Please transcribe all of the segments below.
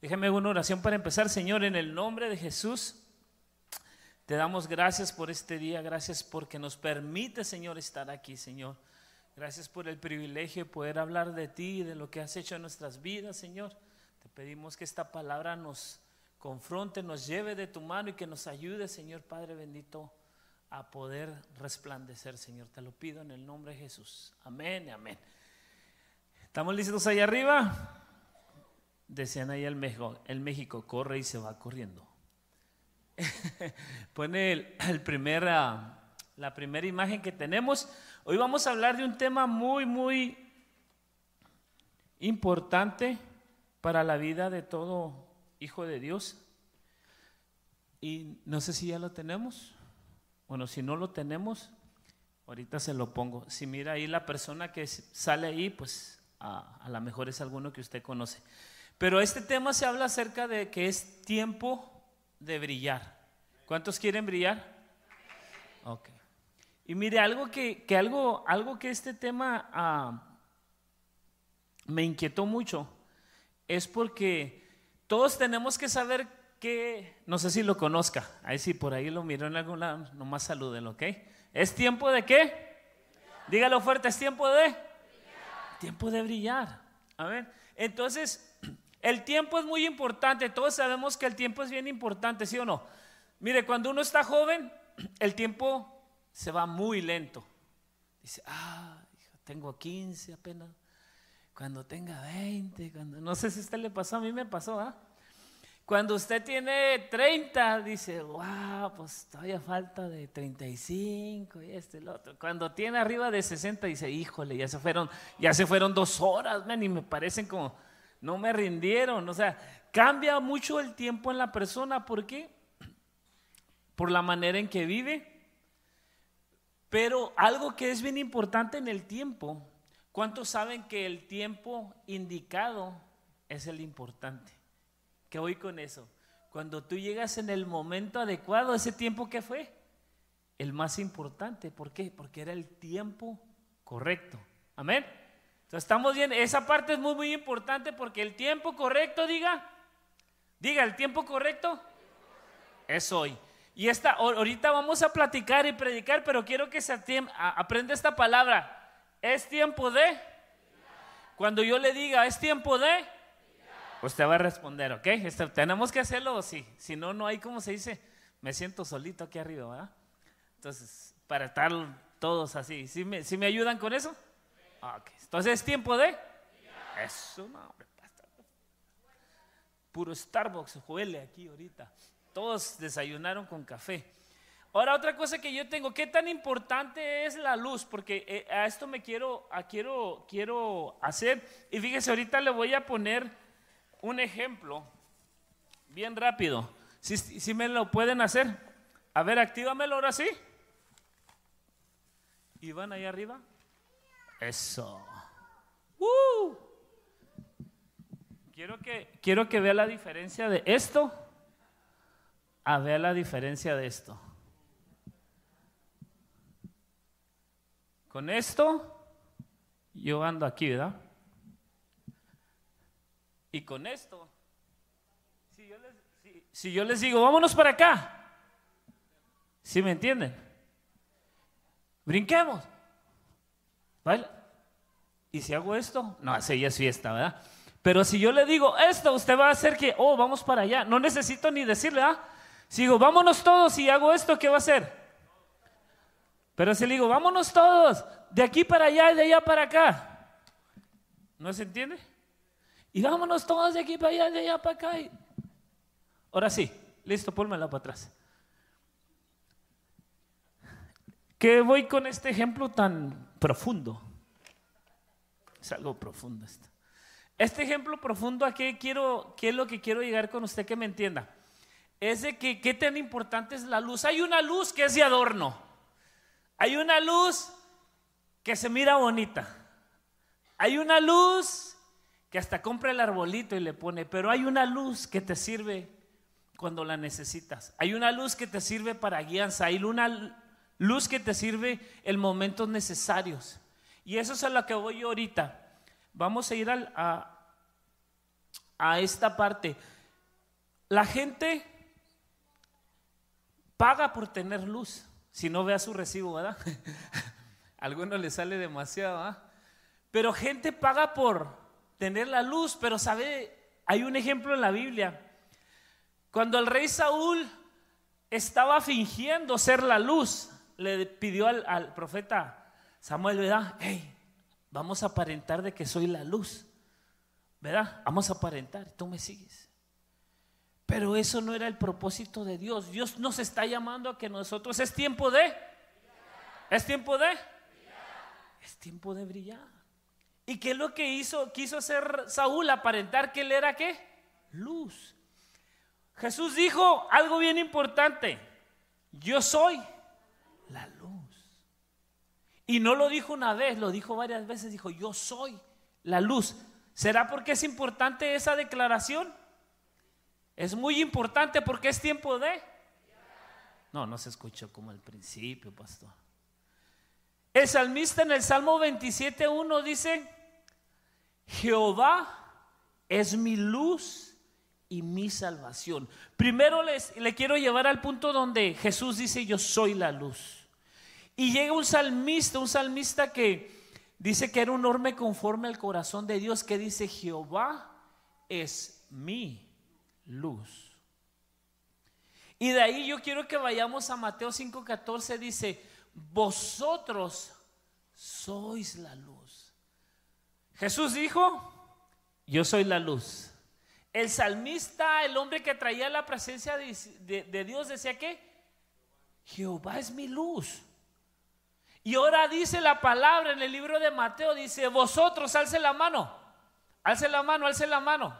Déjame una oración para empezar, Señor, en el nombre de Jesús. Te damos gracias por este día, gracias porque nos permite, Señor, estar aquí, Señor. Gracias por el privilegio de poder hablar de ti y de lo que has hecho en nuestras vidas, Señor. Te pedimos que esta palabra nos confronte, nos lleve de tu mano y que nos ayude, Señor Padre bendito, a poder resplandecer, Señor. Te lo pido en el nombre de Jesús. Amén amén. ¿Estamos listos ahí arriba? Decían ahí el México, el México corre y se va corriendo. Pone el, ah, la primera imagen que tenemos. Hoy vamos a hablar de un tema muy, muy importante para la vida de todo hijo de Dios. Y no sé si ya lo tenemos. Bueno, si no lo tenemos, ahorita se lo pongo. Si mira ahí la persona que sale ahí, pues a, a lo mejor es alguno que usted conoce. Pero este tema se habla acerca de que es tiempo de brillar. ¿Cuántos quieren brillar? Ok. Y mire, algo que, algo, algo que este tema ah, me inquietó mucho es porque todos tenemos que saber que, no sé si lo conozca, ahí sí, por ahí lo miró en algún lado, nomás saluden, ¿ok? ¿Es tiempo de qué? Dígalo fuerte, ¿es tiempo de? Tiempo de brillar. A ver, entonces, el tiempo es muy importante, todos sabemos que el tiempo es bien importante, ¿sí o no? Mire, cuando uno está joven, el tiempo se va muy lento. Dice, ah, tengo 15 apenas. Cuando tenga 20, cuando, no sé si a usted le pasó, a mí me pasó, ¿ah? Cuando usted tiene 30, dice, wow, pues todavía falta de 35 y este el otro. Cuando tiene arriba de 60, dice, híjole, ya se fueron, ya se fueron dos horas, man, y me parecen como no me rindieron. O sea, cambia mucho el tiempo en la persona. ¿Por qué? Por la manera en que vive. Pero algo que es bien importante en el tiempo, ¿cuántos saben que el tiempo indicado es el importante? ¿Qué voy con eso? Cuando tú llegas en el momento adecuado, ese tiempo que fue, el más importante. ¿Por qué? Porque era el tiempo correcto. Amén. Entonces, estamos bien, esa parte es muy, muy importante porque el tiempo correcto, diga, diga, el tiempo correcto es hoy. Y esta, ahorita vamos a platicar y predicar, pero quiero que se aprenda esta palabra. Es tiempo de. Cuando yo le diga, es tiempo de. Usted va a responder, ¿ok? Este, tenemos que hacerlo, sí. Si no, no hay como se dice, me siento solito aquí arriba, ¿verdad? Entonces, para estar todos así, ¿sí me, ¿sí me ayudan con eso? Entonces es tiempo de... Eso, no, Puro Starbucks huele aquí ahorita. Todos desayunaron con café. Ahora otra cosa que yo tengo, ¿qué tan importante es la luz? Porque eh, a esto me quiero, a quiero, quiero hacer. Y fíjese, ahorita le voy a poner un ejemplo bien rápido. Si, si me lo pueden hacer. A ver, actívamelo ahora sí. Y van ahí arriba. Eso. Quiero que, quiero que vea la diferencia de esto a ver la diferencia de esto. Con esto, yo ando aquí, ¿verdad? Y con esto, si yo les, si, yo les digo, vámonos para acá, ¿sí me entienden? Brinquemos. ¿Vale? Y si hago esto, no, así ya es fiesta, ¿verdad? Pero si yo le digo esto, usted va a hacer que, oh, vamos para allá. No necesito ni decirle, ¿ah? Si digo, vámonos todos y hago esto, ¿qué va a hacer? Pero si le digo, vámonos todos, de aquí para allá y de allá para acá. ¿No se entiende? Y vámonos todos de aquí para allá y de allá para acá. Ahora sí, listo, pónmela para atrás. ¿Qué voy con este ejemplo tan profundo? Es algo profundo esto. Este ejemplo profundo, ¿a qué, quiero, qué es lo que quiero llegar con usted que me entienda? Es de que qué tan importante es la luz. Hay una luz que es de adorno. Hay una luz que se mira bonita. Hay una luz que hasta compra el arbolito y le pone, pero hay una luz que te sirve cuando la necesitas. Hay una luz que te sirve para guianza. Hay una luz que te sirve en momentos necesarios. Y eso es a lo que voy yo ahorita. Vamos a ir a, a esta parte. La gente paga por tener luz, si no vea su recibo, ¿verdad? A algunos le sale demasiado, ¿verdad? Pero gente paga por tener la luz, pero sabe, hay un ejemplo en la Biblia. Cuando el rey Saúl estaba fingiendo ser la luz, le pidió al, profeta Samuel, ¿verdad? Hey, vamos a aparentar de que soy la luz, ¿verdad? Vamos a aparentar, tú me sigues. Pero eso no era el propósito de Dios. Dios nos está llamando a que nosotros es tiempo de, es tiempo de, es tiempo de brillar. ¿Y qué es lo que hizo? Quiso hacer Saúl, aparentar que él era qué? Luz. Jesús dijo algo bien importante. Yo soy. Y no lo dijo una vez, lo dijo varias veces. Dijo, yo soy la luz. ¿Será porque es importante esa declaración? Es muy importante porque es tiempo de... No, no se escuchó como al principio, pastor. El salmista en el Salmo 27.1 dice, Jehová es mi luz y mi salvación. Primero les, le quiero llevar al punto donde Jesús dice, yo soy la luz. Y llega un salmista, un salmista que dice que era un hombre conforme al corazón de Dios, que dice, Jehová es mi luz. Y de ahí yo quiero que vayamos a Mateo 5:14, dice, vosotros sois la luz. Jesús dijo, yo soy la luz. El salmista, el hombre que traía la presencia de, Dios, decía que Jehová es mi luz. Y ahora dice la palabra en el libro de Mateo, dice, vosotros alce la mano, alce la mano, alce la mano,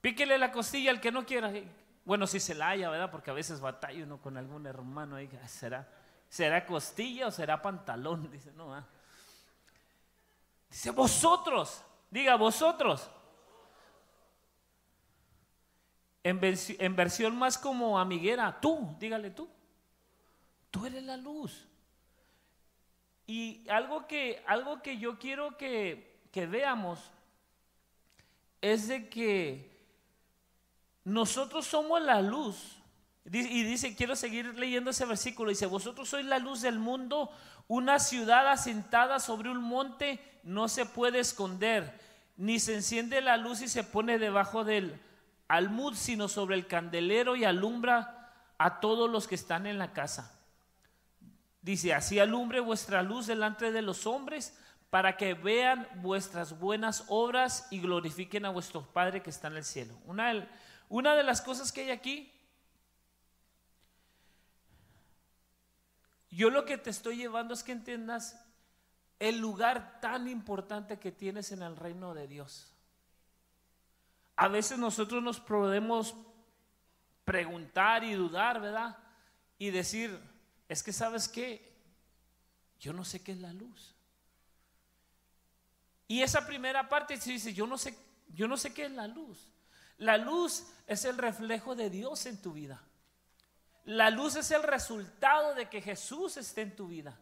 píquele la costilla al que no quiera. Bueno, si se la haya, ¿verdad? Porque a veces batalla uno con algún hermano ahí, ¿será, será costilla o será pantalón? Dice, no, ¿ah? Dice, vosotros, diga vosotros. En, en, versión más como amiguera, tú, dígale tú. Tú eres la luz. Y algo que, algo que yo quiero que, que veamos es de que nosotros somos la luz. Y dice, quiero seguir leyendo ese versículo. Dice, vosotros sois la luz del mundo, una ciudad asentada sobre un monte no se puede esconder, ni se enciende la luz y se pone debajo del almud, sino sobre el candelero y alumbra a todos los que están en la casa. Dice, así alumbre vuestra luz delante de los hombres para que vean vuestras buenas obras y glorifiquen a vuestro Padre que está en el cielo. Una, una de las cosas que hay aquí Yo lo que te estoy llevando es que entiendas el lugar tan importante que tienes en el reino de Dios. A veces nosotros nos podemos preguntar y dudar, ¿verdad? Y decir, es que sabes qué, yo no sé qué es la luz. Y esa primera parte se dice, yo no sé, yo no sé qué es la luz. La luz es el reflejo de Dios en tu vida. La luz es el resultado de que Jesús esté en tu vida.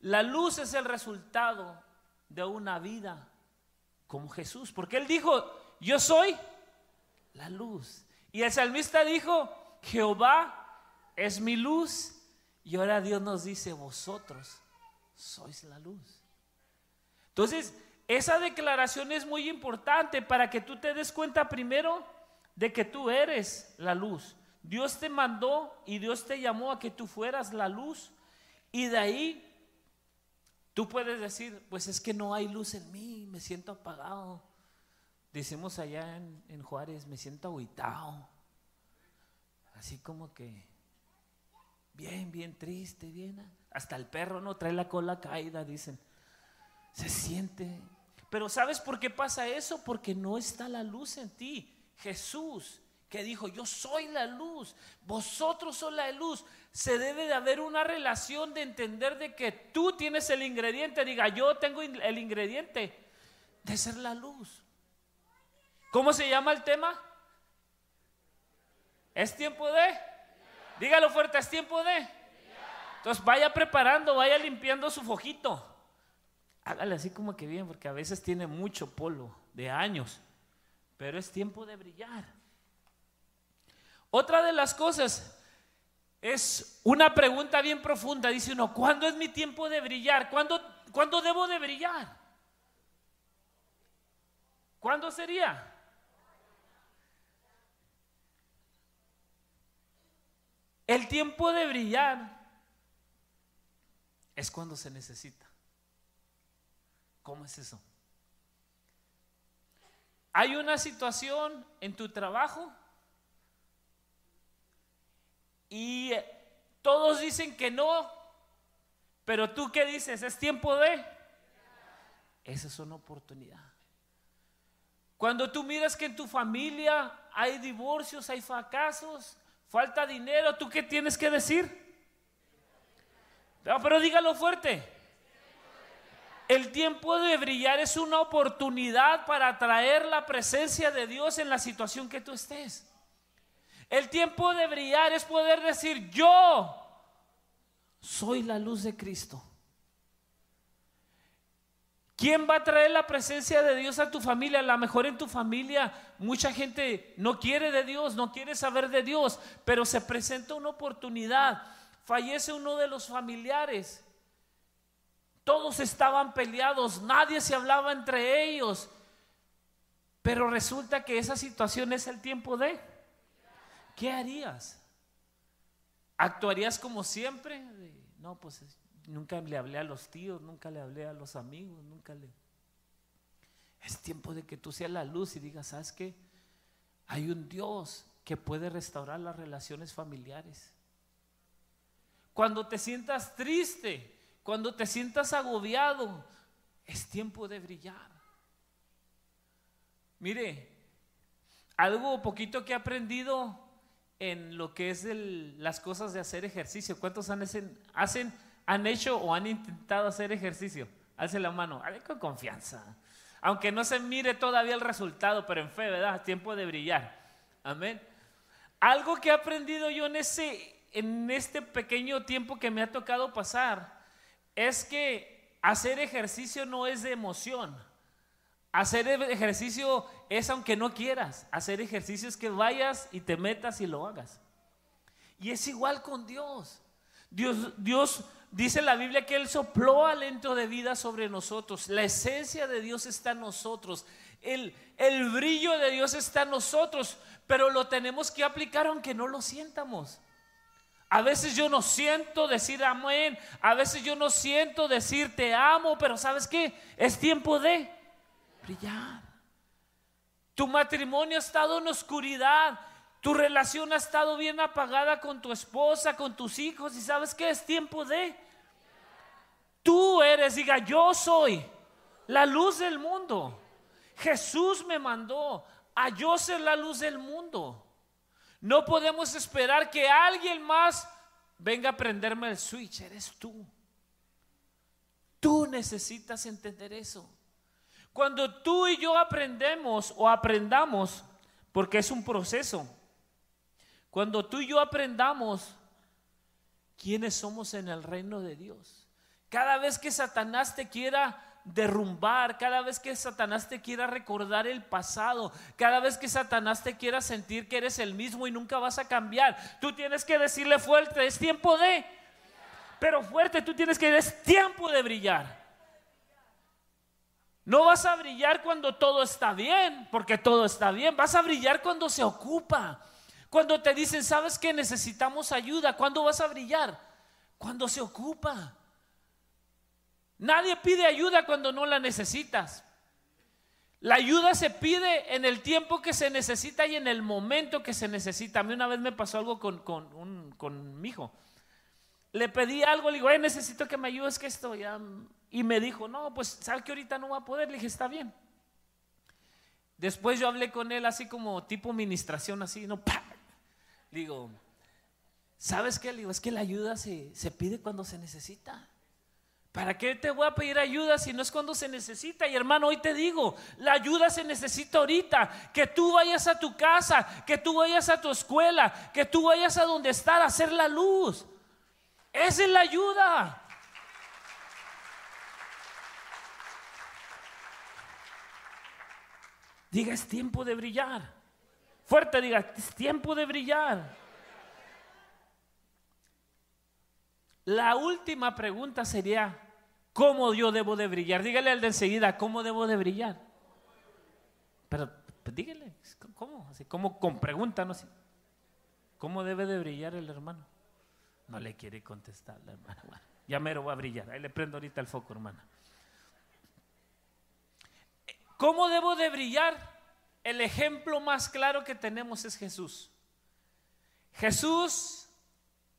La luz es el resultado de una vida como Jesús. Porque Él dijo, yo soy la luz. Y el salmista dijo, Jehová es mi luz. Y ahora Dios nos dice, vosotros sois la luz. Entonces, esa declaración es muy importante para que tú te des cuenta primero de que tú eres la luz. Dios te mandó y Dios te llamó a que tú fueras la luz. Y de ahí tú puedes decir, pues es que no hay luz en mí, me siento apagado. Decimos allá en, Juárez, me siento aguitado. Así como que bien, bien triste, bien. Hasta el perro no trae la cola caída, dicen. Se siente. Pero ¿sabes por qué pasa eso? Porque no está la luz en ti. Jesús que dijo, yo soy la luz, vosotros sois la luz. Se debe de haber una relación de entender de que tú tienes el ingrediente, diga, yo tengo el ingrediente de ser la luz. ¿Cómo se llama el tema? Es tiempo de, dígalo fuerte, es tiempo de. Entonces vaya preparando, vaya limpiando su fojito. Hágale así como que bien, porque a veces tiene mucho polvo de años. pero es tiempo de brillar. Otra de las cosas es una pregunta bien profunda. Dice uno, ¿cuándo es mi tiempo de brillar? ¿Cuándo, ¿cuándo debo de brillar? ¿Cuándo sería? El tiempo de brillar es cuando se necesita. ¿Cómo es eso? Hay una situación en tu trabajo y todos dicen que no, pero tú qué dices, es tiempo de... Esa es una oportunidad. Cuando tú miras que en tu familia hay divorcios, hay fracasos, falta dinero, ¿tú qué tienes que decir? pero dígalo fuerte. El tiempo de brillar es una oportunidad para traer la presencia de Dios en la situación que tú estés. El tiempo de brillar es poder decir, yo soy la luz de Cristo. ¿Quién va a traer la presencia de Dios a tu familia? A lo mejor en tu familia mucha gente no quiere de Dios, no quiere saber de Dios, pero se presenta una oportunidad. Fallece uno de los familiares. Todos estaban peleados, nadie se hablaba entre ellos. Pero resulta que esa situación es el tiempo de... ¿qué harías? ¿Actuarías como siempre? No, pues nunca le hablé a los tíos, nunca le hablé a los amigos, nunca le... Es tiempo de que tú seas la luz y digas, ¿sabes qué? Hay un Dios que puede restaurar las relaciones familiares. Cuando te sientas triste, cuando te sientas agobiado, es tiempo de brillar. Mire, algo poquito que he aprendido en lo que es las cosas de hacer ejercicio. ¿Cuántos han, hacen, han hecho o han intentado hacer ejercicio? Alce la mano, con confianza. Aunque no se mire todavía el resultado, pero en fe, ¿verdad? Tiempo de brillar. Amén. Algo que he aprendido yo en, en este pequeño tiempo que me ha tocado pasar es que hacer ejercicio no es de emoción. Hacer ejercicio es aunque no quieras. Hacer ejercicio es que vayas y te metas y lo hagas. Y es igual con Dios. Dios, Dios dice la Biblia que Él sopló aliento de vida sobre nosotros. La esencia de Dios está en nosotros. El, el brillo de Dios está en nosotros. Pero lo tenemos que aplicar aunque no lo sientamos. A veces yo no siento decir amén. A veces yo no siento decir te amo. Pero ¿sabes qué? Es tiempo de brillar. Tu matrimonio ha estado en oscuridad. Tu relación ha estado bien apagada con tu esposa, con tus hijos. Y sabes que es tiempo de. Tú eres, diga, yo soy la luz del mundo. Jesús me mandó a yo ser la luz del mundo. No podemos esperar que alguien más venga a prenderme el switch. Eres tú. Tú necesitas entender eso. Cuando tú y yo aprendemos o aprendamos, porque es un proceso, cuando tú y yo aprendamos quiénes somos en el reino de Dios, cada vez que Satanás te quiera derrumbar, cada vez que Satanás te quiera recordar el pasado, cada vez que Satanás te quiera sentir que eres el mismo y nunca vas a cambiar, tú tienes que decirle fuerte, es tiempo de, pero fuerte, tú tienes que es tiempo de brillar. No vas a brillar cuando todo está bien, porque todo está bien. Vas a brillar cuando se ocupa. Cuando te dicen, ¿sabes que necesitamos ayuda? ¿Cuándo vas a brillar? Cuando se ocupa. Nadie pide ayuda cuando no la necesitas. La ayuda se pide en el tiempo que se necesita y en el momento que se necesita. A mí una vez me pasó algo con, con, mi hijo. Le pedí algo, le digo, necesito que me ayudes, que esto ya y me dijo, no, pues sabe que ahorita no va a poder. Le dije, está bien. Después yo hablé con él así como tipo administración, así, no, ¡pah! digo, ¿sabes qué? Le digo, es que la ayuda se, se pide cuando se necesita. ¿Para qué te voy a pedir ayuda si no es cuando se necesita? Y hermano, hoy te digo, la ayuda se necesita ahorita. Que tú vayas a tu casa, que tú vayas a tu escuela, que tú vayas a donde estar a hacer la luz. Esa es la ayuda. Diga, es tiempo de brillar. Fuerte, diga, es tiempo de brillar. La última pregunta sería, ¿cómo yo debo de brillar? Dígale al de enseguida, ¿cómo debo de brillar? Pero pues, dígale, ¿cómo? Así como con pregunta, no. ¿Cómo debe de brillar el hermano? No le quiere contestar la hermana. ya mero va a brillar. Ahí le prendo ahorita el foco, hermana. ¿Cómo debo de brillar? El ejemplo más claro que tenemos es Jesús. Jesús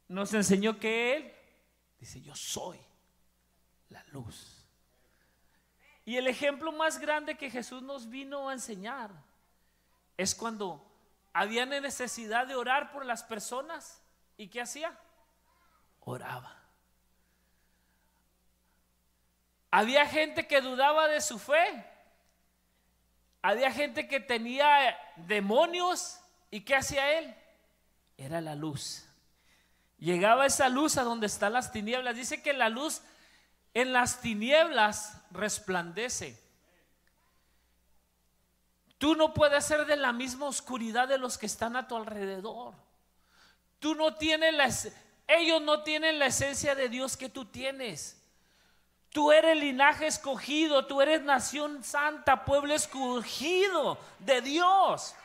nos enseñó que Él dice, yo soy la luz. Y el ejemplo más grande que Jesús nos vino a enseñar es cuando había necesidad de orar por las personas. ¿Y qué hacía? Oraba. Había gente que dudaba de su fe. Había gente que tenía demonios. ¿Y qué hacía él? Era la luz. Llegaba esa luz a donde están las tinieblas. Dice que la luz en las tinieblas resplandece. Tú no puedes ser de la misma oscuridad de los que están a tu alrededor. Tú no tienes la, ellos no tienen la esencia de Dios que tú tienes. Tú eres linaje escogido, tú eres nación santa, pueblo escogido de Dios.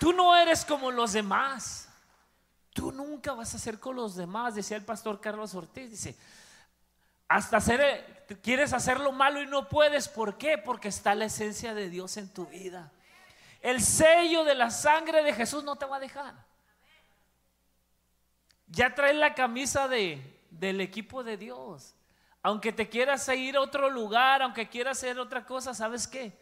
Tú no eres como los demás. Tú nunca vas a ser como los demás, decía el pastor Carlos Ortiz. Dice, hasta hacer, quieres hacer lo malo y no puedes. ¿Por qué? Porque está la esencia de Dios en tu vida. El sello de la sangre de Jesús no te va a dejar. Ya traes la camisa de, del equipo de Dios. Aunque te quieras ir a otro lugar, aunque quieras hacer otra cosa, ¿sabes qué?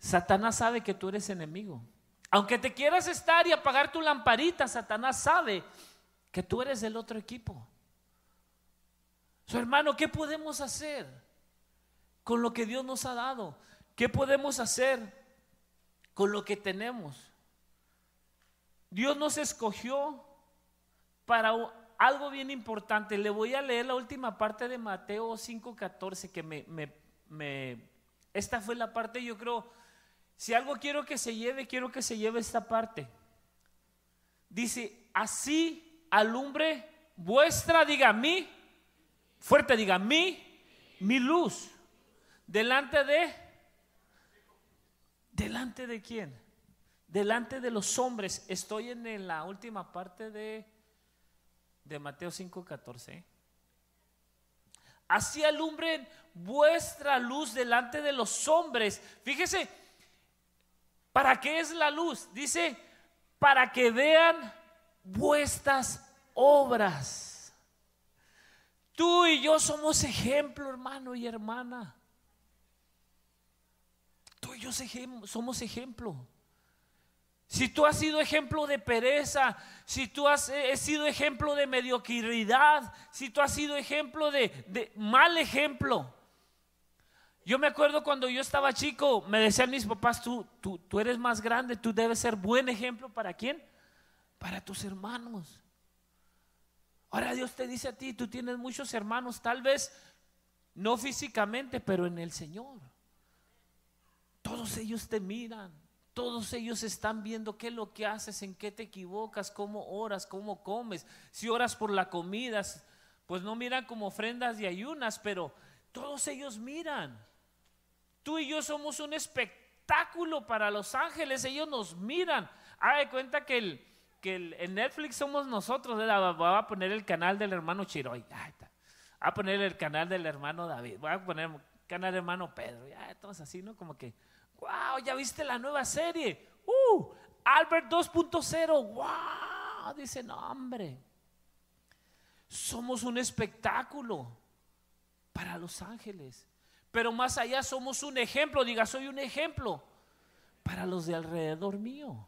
Satanás sabe que tú eres enemigo. Aunque te quieras estar y apagar tu lamparita, Satanás sabe que tú eres del otro equipo. Su hermano, ¿qué podemos hacer con lo que Dios nos ha dado? ¿Qué podemos hacer con lo que tenemos? Dios nos escogió para algo bien importante. Le voy a leer la última parte de Mateo 5:14 que me, me, esta fue la parte, yo creo, si algo quiero que se lleve, quiero que se lleve esta parte. Dice, así alumbre vuestra, diga mí, fuerte, diga mí, mi luz, delante de, delante de quién? Delante de los hombres. Estoy en la última parte de de Mateo 5:14. Así alumbren vuestra luz delante de los hombres. Fíjese, ¿para qué es la luz? Dice, para que vean vuestras obras. Tú y yo somos ejemplo, hermano y hermana. Tú y yo somos ejemplo. Si tú has sido ejemplo de pereza, si tú has eh, sido ejemplo de mediocridad, si tú has sido ejemplo de, mal ejemplo. Yo me acuerdo cuando yo estaba chico, me decían mis papás, tú, tú, tú eres más grande, tú debes ser buen ejemplo para quién? Para tus hermanos. Ahora Dios te dice a ti, tú tienes muchos hermanos, tal vez no físicamente, pero en el Señor. Todos ellos te miran, todos ellos están viendo qué es lo que haces, en qué te equivocas, cómo oras, cómo comes. Si oras por la comida, pues no miran como ofrendas y ayunas, pero todos ellos miran. Tú y yo somos un espectáculo para los ángeles, ellos nos miran. Haga de cuenta que el, que en Netflix somos nosotros. Voy a poner el canal del hermano Chiroy. Voy a poner el canal del hermano David. Voy a poner el canal del hermano Pedro. Ya, entonces así, ¿no? Como que wow, ya viste la nueva serie. Uh, Albert 2.0, wow, dice, no, hombre. Somos un espectáculo para los ángeles. Pero más allá somos un ejemplo, diga, soy un ejemplo para los de alrededor mío.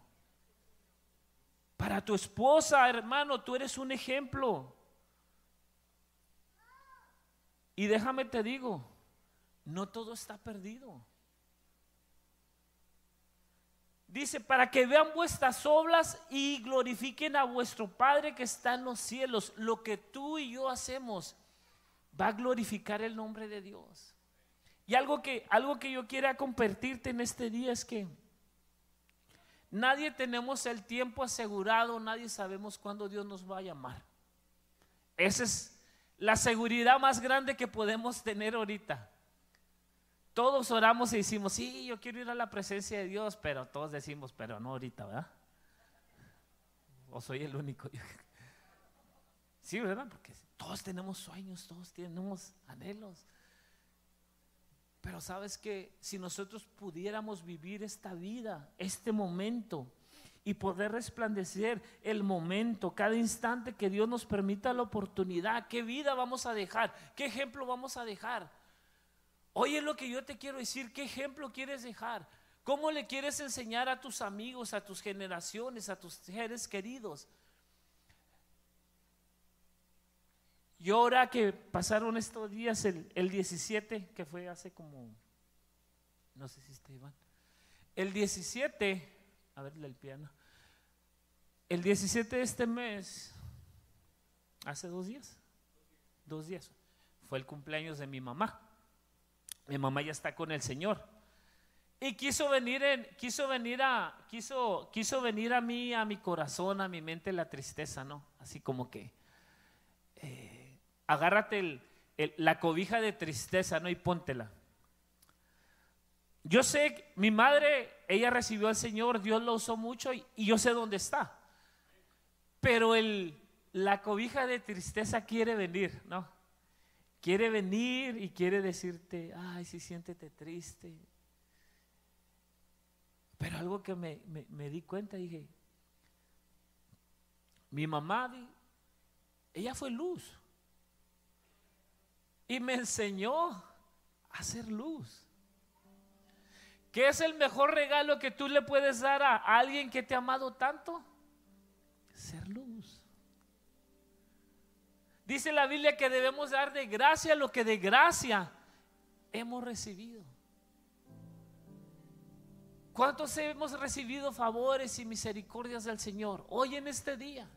Para tu esposa, hermano, tú eres un ejemplo. Y déjame te digo, no todo está perdido. Dice, para que vean vuestras obras y glorifiquen a vuestro Padre que está en los cielos. Lo que tú y yo hacemos va a glorificar el nombre de Dios. Y algo que, algo que yo quiera compartirte en este día es que nadie tenemos el tiempo asegurado, nadie sabemos cuándo Dios nos va a llamar. Esa es la seguridad más grande que podemos tener ahorita. Todos oramos y decimos, sí, yo quiero ir a la presencia de Dios, pero todos decimos, pero no ahorita, ¿verdad? O soy el único. Sí, ¿verdad? Porque todos tenemos sueños, todos tenemos anhelos. Pero sabes que si nosotros pudiéramos vivir esta vida, este momento, y poder resplandecer el momento, cada instante que Dios nos permita la oportunidad, qué vida vamos a dejar, qué ejemplo vamos a dejar. Oye lo que yo te quiero decir, qué ejemplo quieres dejar, cómo le quieres enseñar a tus amigos, a tus generaciones, a tus seres queridos. Y ahora que pasaron estos días, el, 17, que fue hace como, no sé si está Iván, el 17, a ver el piano, el 17 de este mes, hace dos días, dos días, fue el cumpleaños de mi mamá. Mi mamá ya está con el Señor. Y quiso venir, en, quiso venir a, quiso, quiso venir a mí, a mi corazón, a mi mente la tristeza, ¿no? Así como que, agárrate la cobija de tristeza, ¿no? Y póntela. Yo sé, mi madre, ella recibió al Señor, Dios lo usó mucho y, yo sé dónde está. Pero la cobija de tristeza quiere venir, ¿no? Quiere venir y quiere decirte, ay, sí, siéntete triste. Pero algo que me, me di cuenta, dije, mi mamá, ella fue luz y me enseñó a hacer luz. ¿Qué es el mejor regalo que tú le puedes dar a alguien que te ha amado tanto? Ser luz. Dice la Biblia que debemos dar de gracia lo que de gracia hemos recibido. ¿Cuántos hemos recibido favores y misericordias del Señor hoy en este día?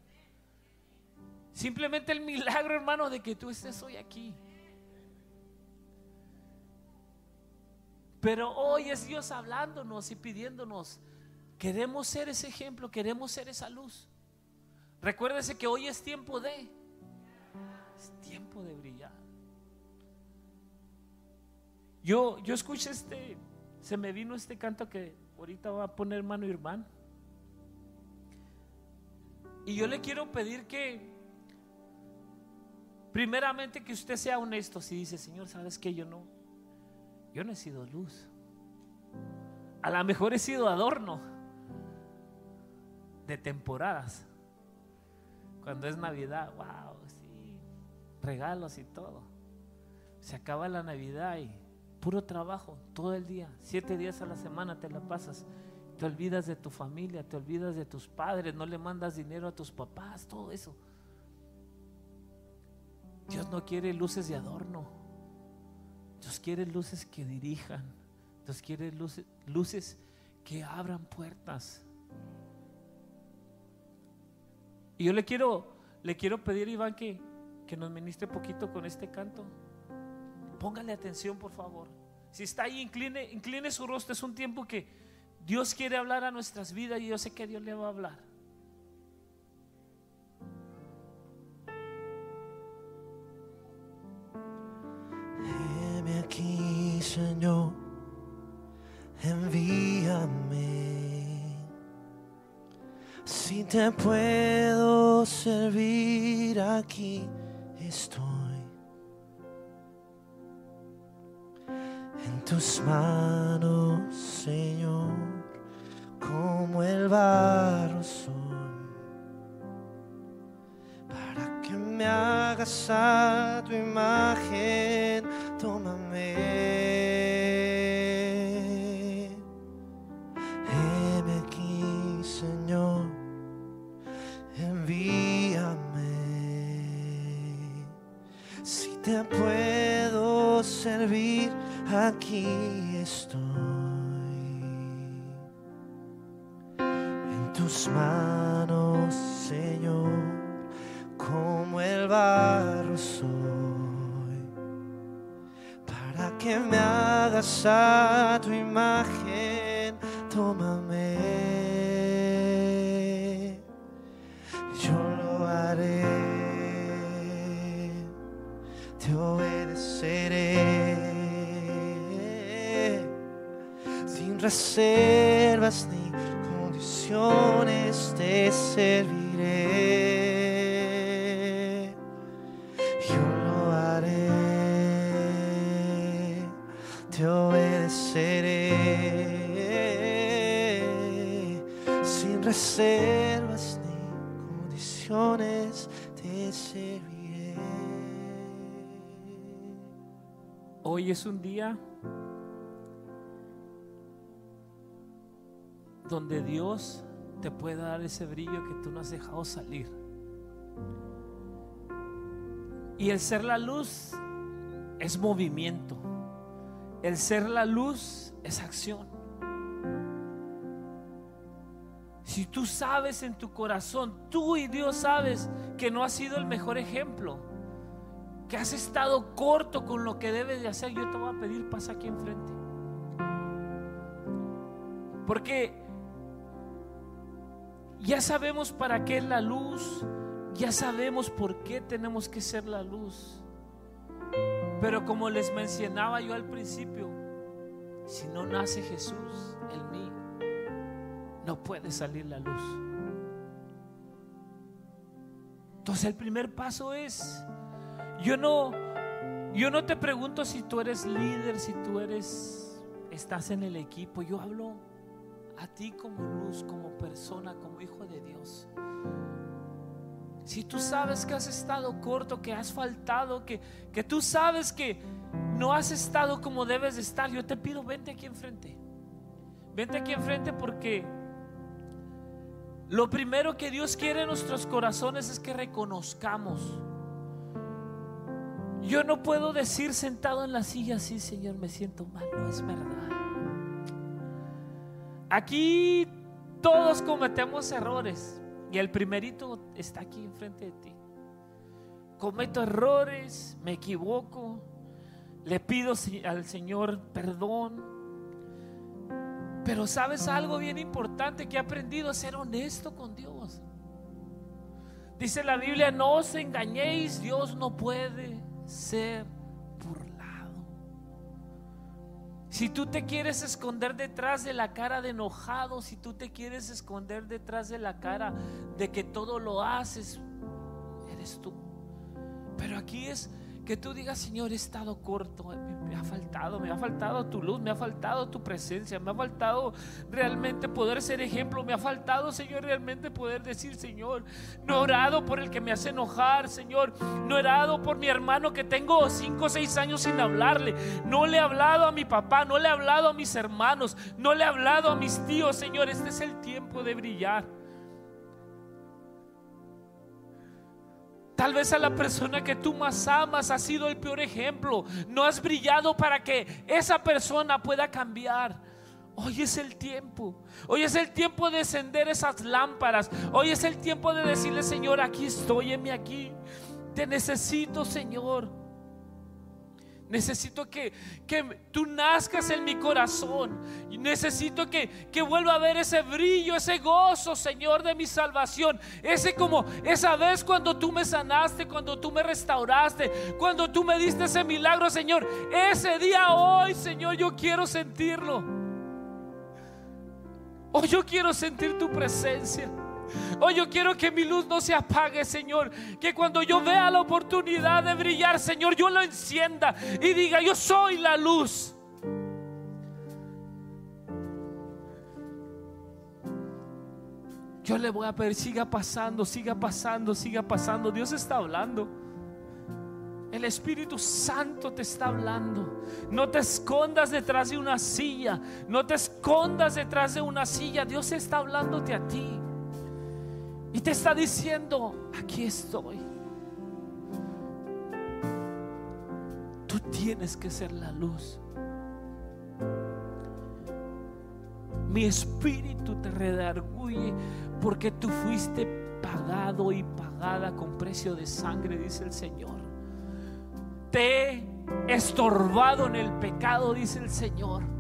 Simplemente el milagro, hermano, de que tú estés hoy aquí. Pero hoy es Dios hablándonos y pidiéndonos, queremos ser ese ejemplo, queremos ser esa luz. Recuérdese que hoy es tiempo de, es tiempo de brillar. Yo, yo escuché este, se me vino este canto que ahorita va a poner mano hermano. Y yo le quiero pedir que, primeramente, que usted sea honesto. Si dice, Señor, sabes que yo no, yo no he sido luz. A lo mejor he sido adorno de temporadas. Cuando es Navidad, wow, sí, regalos y todo. Se acaba la Navidad y puro trabajo todo el día, siete días a la semana te la pasas. Te olvidas de tu familia, te olvidas de tus padres, no le mandas dinero a tus papás, todo eso. Dios no quiere luces de adorno. Dios quiere luces que dirijan. Dios quiere luces, luces que abran puertas. Y yo le quiero, le quiero pedir, Iván, que, que nos ministre poquito con este canto. Póngale atención, por favor. Si está ahí, incline, incline su rostro. Es un tiempo que Dios quiere hablar a nuestras vidas y yo sé que Dios le va a hablar. Señor, envíame. Si te puedo servir aquí, que me moldas a tu imagen, tómame. Yo lo haré, te obedeceré sin reservas ni condiciones te serviré. Reservas ni condiciones te serviré. Hoy es un día donde Dios te puede dar ese brillo que tú no has dejado salir. Y el ser la luz es movimiento. El ser la luz es acción. Si tú sabes en tu corazón, tú y Dios sabes que no has sido el mejor ejemplo, que has estado corto con lo que debes de hacer, yo te voy a pedir pasa aquí enfrente. Porque ya sabemos para qué es la luz, ya sabemos por qué tenemos que ser la luz. Pero como les mencionaba yo al principio, si no nace Jesús en mí, no puede salir la luz. Entonces el primer paso es, yo no, yo no te pregunto si tú eres líder, si tú eres, estás en el equipo, yo hablo a ti como luz, como persona, como hijo de Dios. Si tú sabes que has estado corto, que has faltado, que, que tú sabes que no has estado como debes de estar, yo te pido, vente aquí enfrente. Vente aquí enfrente porque lo primero que Dios quiere en nuestros corazones es que reconozcamos. Yo no puedo decir sentado en la silla, sí, Señor, me siento mal, no es verdad. Aquí todos cometemos errores y el primerito está aquí enfrente de ti. Cometo errores, me equivoco, le pido al Señor perdón. Pero sabes algo bien importante que he aprendido a ser honesto con Dios. Dice la Biblia, no os engañéis, Dios no puede ser burlado. Si tú te quieres esconder detrás de la cara de enojado, si tú te quieres esconder detrás de la cara de que todo lo haces, eres tú. Pero aquí es que tú digas, Señor, he estado corto, me, ha faltado, me ha faltado tu luz, me ha faltado tu presencia, me ha faltado realmente poder ser ejemplo, me ha faltado, Señor, realmente poder decir, Señor, no he orado por el que me hace enojar, Señor, no he orado por mi hermano que tengo cinco o seis años sin hablarle, no le he hablado a mi papá, no le he hablado a mis hermanos, no le he hablado a mis tíos, Señor, este es el tiempo de brillar. Tal vez a la persona que tú más amas ha sido el peor ejemplo. No has brillado para que esa persona pueda cambiar. Hoy es el tiempo. Hoy es el tiempo de encender esas lámparas. Hoy es el tiempo de decirle, Señor, aquí estoy, en aquí. Te necesito, Señor. Necesito que, que, tú nazcas en mi corazón. Necesito que, que vuelva a ver ese brillo, ese gozo, Señor, de mi salvación. Ese como esa vez cuando tú me sanaste, cuando tú me restauraste, cuando tú me diste ese milagro, Señor. Ese día hoy, Señor, yo quiero sentirlo. Hoy yo quiero sentir tu presencia. Hoy yo quiero que mi luz no se apague, Señor. Que cuando yo vea la oportunidad de brillar, Señor, yo lo encienda y diga, yo soy la luz. Yo le voy a pedir, siga pasando, siga pasando, siga pasando. Dios está hablando. El Espíritu Santo te está hablando. No te escondas detrás de una silla. No te escondas detrás de una silla. Dios está hablándote a ti. Y te está diciendo, aquí estoy. Tú tienes que ser la luz. Mi espíritu te redarguye porque tú fuiste pagado y pagada con precio de sangre, dice el Señor. Te he estorbado en el pecado, dice el Señor.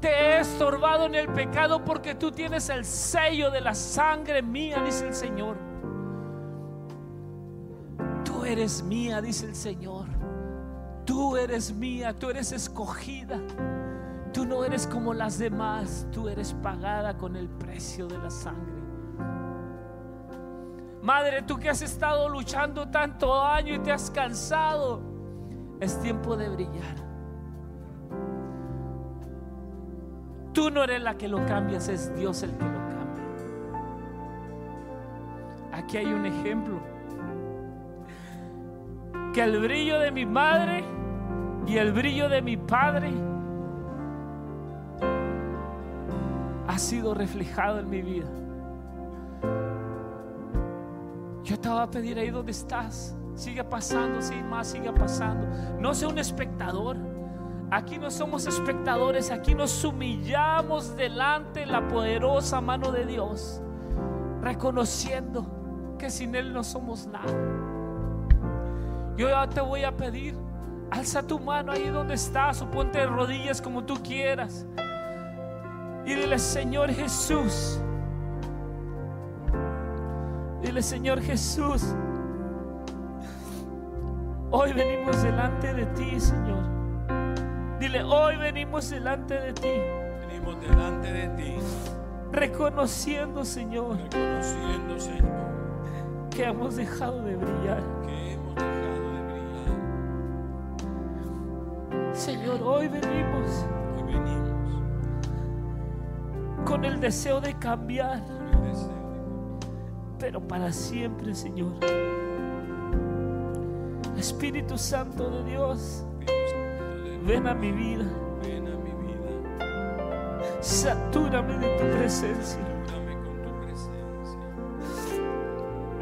Te he estorbado en el pecado porque tú tienes el sello de la sangre mía, dice el Señor. Tú eres mía, dice el Señor. Tú eres mía, tú eres escogida. Tú no eres como las demás, tú eres pagada con el precio de la sangre. Madre, tú que has estado luchando tanto año y te has cansado, es tiempo de brillar. Tú no eres la que lo cambias, es Dios el que lo cambia. Aquí hay un ejemplo. Que el brillo de mi madre y el brillo de mi padre ha sido reflejado en mi vida. Yo te voy a pedir ahí donde estás. Sigue pasando, sí, más sigue pasando. No sea un espectador. Aquí no somos espectadores, aquí nos humillamos delante de la poderosa mano de Dios, reconociendo que sin Él no somos nada. Yo ya te voy a pedir, alza tu mano ahí donde estás o ponte de rodillas como tú quieras. Y dile, Señor Jesús, dile, Señor Jesús, hoy venimos delante de ti, Señor. Dile, hoy venimos delante de ti, Venimos delante de ti, reconociendo, Señor, reconociendo, Señor, que hemos dejado de brillar. que hemos dejado de brillar. Señor, hoy venimos Hoy venimos con el deseo de cambiar, con el deseo pero para siempre, Señor. Espíritu Santo de Dios, ven a mi vida, Ven a mi vida, satúrame de tu presencia. ayúdame con tu presencia.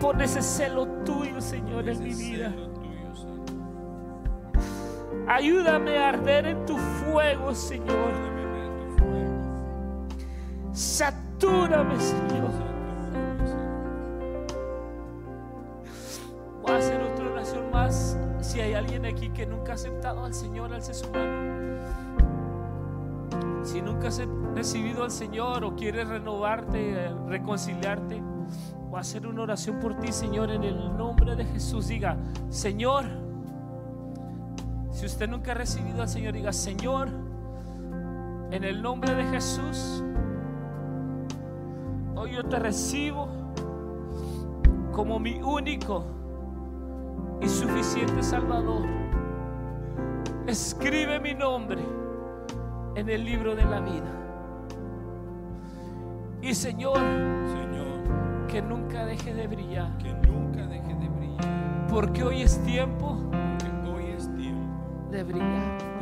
Pon ese celo tuyo, Señor, en mi vida. celo tuyo, Señor. Ayúdame a arder en tu fuego, Señor. Ayúdame a ver tu fuego. Satúrame, Señor. Alguien aquí que nunca ha aceptado al Señor, alce su mano. Si nunca has recibido al Señor o quieres renovarte, eh, reconciliarte, a hacer una oración por ti, Señor, en el nombre de Jesús. Diga, Señor, si usted nunca ha recibido al Señor, diga, Señor, en el nombre de Jesús, hoy yo te recibo como mi único y suficiente Salvador. Escribe mi nombre en el libro de la vida. Y Señor, Señor, que nunca deje de brillar, que nunca deje de brillar, porque hoy es tiempo porque hoy es tiempo de brillar.